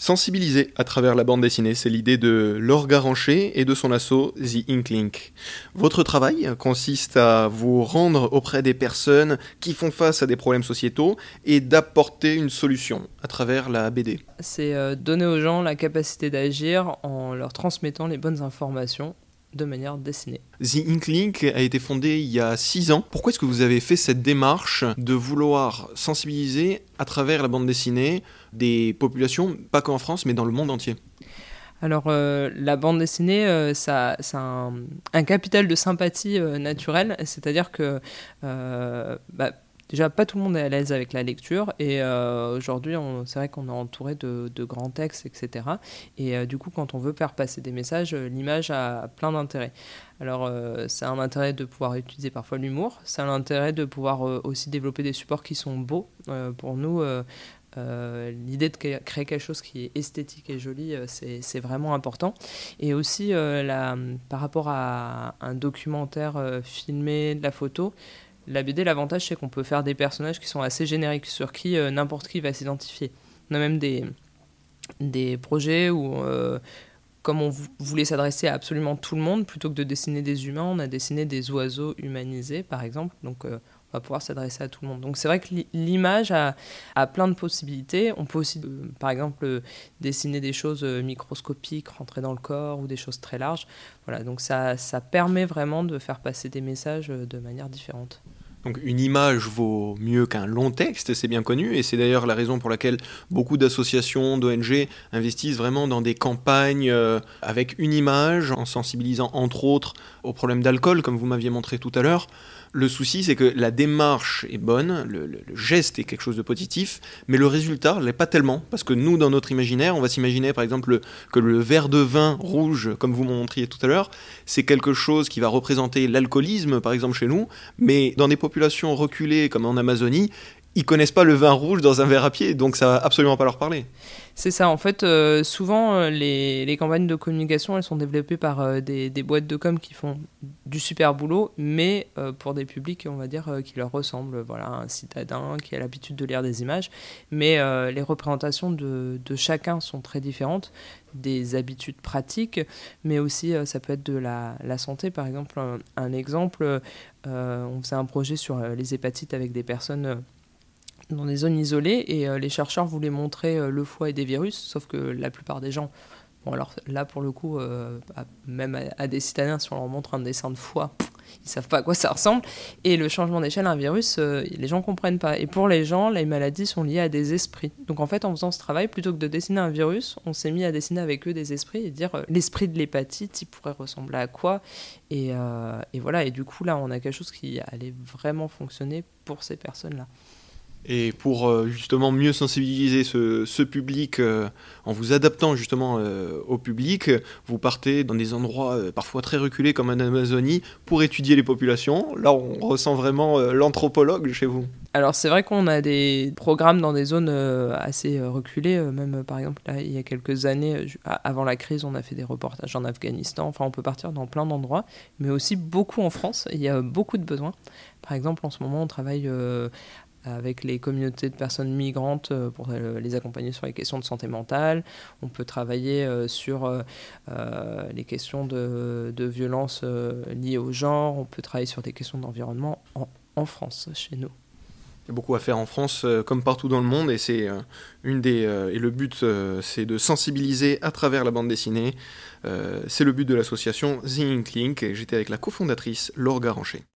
Sensibiliser à travers la bande dessinée, c'est l'idée de Laure Garancher et de son assaut The Inklink. Votre travail consiste à vous rendre auprès des personnes qui font face à des problèmes sociétaux et d'apporter une solution à travers la BD. C'est euh, donner aux gens la capacité d'agir en leur transmettant les bonnes informations de manière dessinée. The Inklink a été fondé il y a 6 ans. Pourquoi est-ce que vous avez fait cette démarche de vouloir sensibiliser à travers la bande dessinée des populations, pas qu'en France, mais dans le monde entier? Alors, euh, la bande dessinée, euh, ça, a un, capital de sympathie euh, naturelle, c'est-à-dire que bah, déjà pas tout le monde est à l'aise avec la lecture et euh, aujourd'hui c'est vrai qu'on est entouré de, grands textes etc et euh, du coup quand on veut faire passer des messages euh, l'image a plein d'intérêts. Alors c'est un intérêt de pouvoir utiliser parfois l'humour. C'est un intérêt de pouvoir aussi développer des supports qui sont beaux pour nous l'idée de créer quelque chose qui est esthétique et joli, c'est vraiment important. Et aussi, par rapport à un documentaire filmé, de la photo, la BD, l'avantage, c'est qu'on peut faire des personnages qui sont assez génériques, sur qui euh, n'importe qui va s'identifier. On a même des, des projets où, euh, comme on voulait s'adresser à absolument tout le monde, plutôt que de dessiner des humains, on a dessiné des oiseaux humanisés, par exemple. Donc, euh, on va pouvoir s'adresser à tout le monde. Donc c'est vrai que l'image a, plein de possibilités. On peut aussi, par exemple, dessiner des choses microscopiques, rentrer dans le corps ou des choses très larges. Voilà, donc ça, ça permet vraiment de faire passer des messages de manière différente. Donc une image vaut mieux qu'un long texte, c'est bien connu, et c'est d'ailleurs la raison pour laquelle beaucoup d'associations, d'ONG investissent vraiment dans des campagnes euh, avec une image, en sensibilisant entre autres au problème d'alcool, comme vous m'aviez montré tout à l'heure. Le souci, c'est que la démarche est bonne, le, geste est quelque chose de positif, mais le résultat l'est pas tellement, parce que nous, dans notre imaginaire, on va s'imaginer par exemple que le verre de vin rouge, comme vous montriez tout à l'heure, c'est quelque chose qui va représenter l'alcoolisme, par exemple chez nous, mais dans des populations reculées comme en Amazonie, ils connaissent pas le vin rouge dans un verre à pied, donc ça va absolument pas leur parler. C'est ça, en fait, euh, souvent euh, les, campagnes de communication, elles sont développées par euh, des, boîtes de com qui font du super boulot, mais pour des publics, on va dire, qui leur ressemblent. Voilà, un citadin qui a l'habitude de lire des images, mais les représentations de, chacun sont très différentes, des habitudes pratiques, mais aussi ça peut être de la, santé. Par exemple, un exemple, on faisait un projet sur les hépatites avec des personnes dans des zones isolées et euh, les chercheurs voulaient montrer euh, le foie et des virus, sauf que la plupart des gens, bon alors là pour le coup, euh, même à, des citadins, si on leur montre un dessin de foie, ils savent pas à quoi ça ressemble. Et le changement d'échelle, un virus, les gens comprennent pas. Et pour les gens, les maladies sont liées à des esprits. Donc en fait, en faisant ce travail, plutôt que de dessiner un virus, on s'est mis à dessiner avec eux des esprits et dire l'esprit de l'hépatite, il pourrait ressembler à quoi? Et voilà. Et du coup, là, on a quelque chose qui allait vraiment fonctionner pour ces personnes-là. Et pour euh, justement mieux sensibiliser ce, public euh, en vous adaptant justement euh, au public, vous partez dans des endroits parfois très reculés comme en Amazonie pour étudier les populations. Là, on ressent vraiment l'anthropologue chez vous. Alors c'est vrai qu'on a des programmes dans des zones assez reculées, même par exemple il y a quelques années, avant la crise, on a fait des reportages en Afghanistan, enfin on peut partir dans plein d'endroits, mais aussi beaucoup en France, il y a beaucoup de besoins. Par exemple en ce moment on travaille avec les communautés de personnes migrantes euh, pour euh, les accompagner sur les questions de santé mentale. On peut travailler euh, sur les questions de, de violence liées au genre. On peut travailler sur des questions d'environnement en, France, chez nous. Il y a beaucoup à faire en France, comme partout dans le monde, et c'est une des et le but, c'est de sensibiliser à travers la bande dessinée. c'est le but de l'association The Ink Link. J'étais avec la cofondatrice Laure Garancher.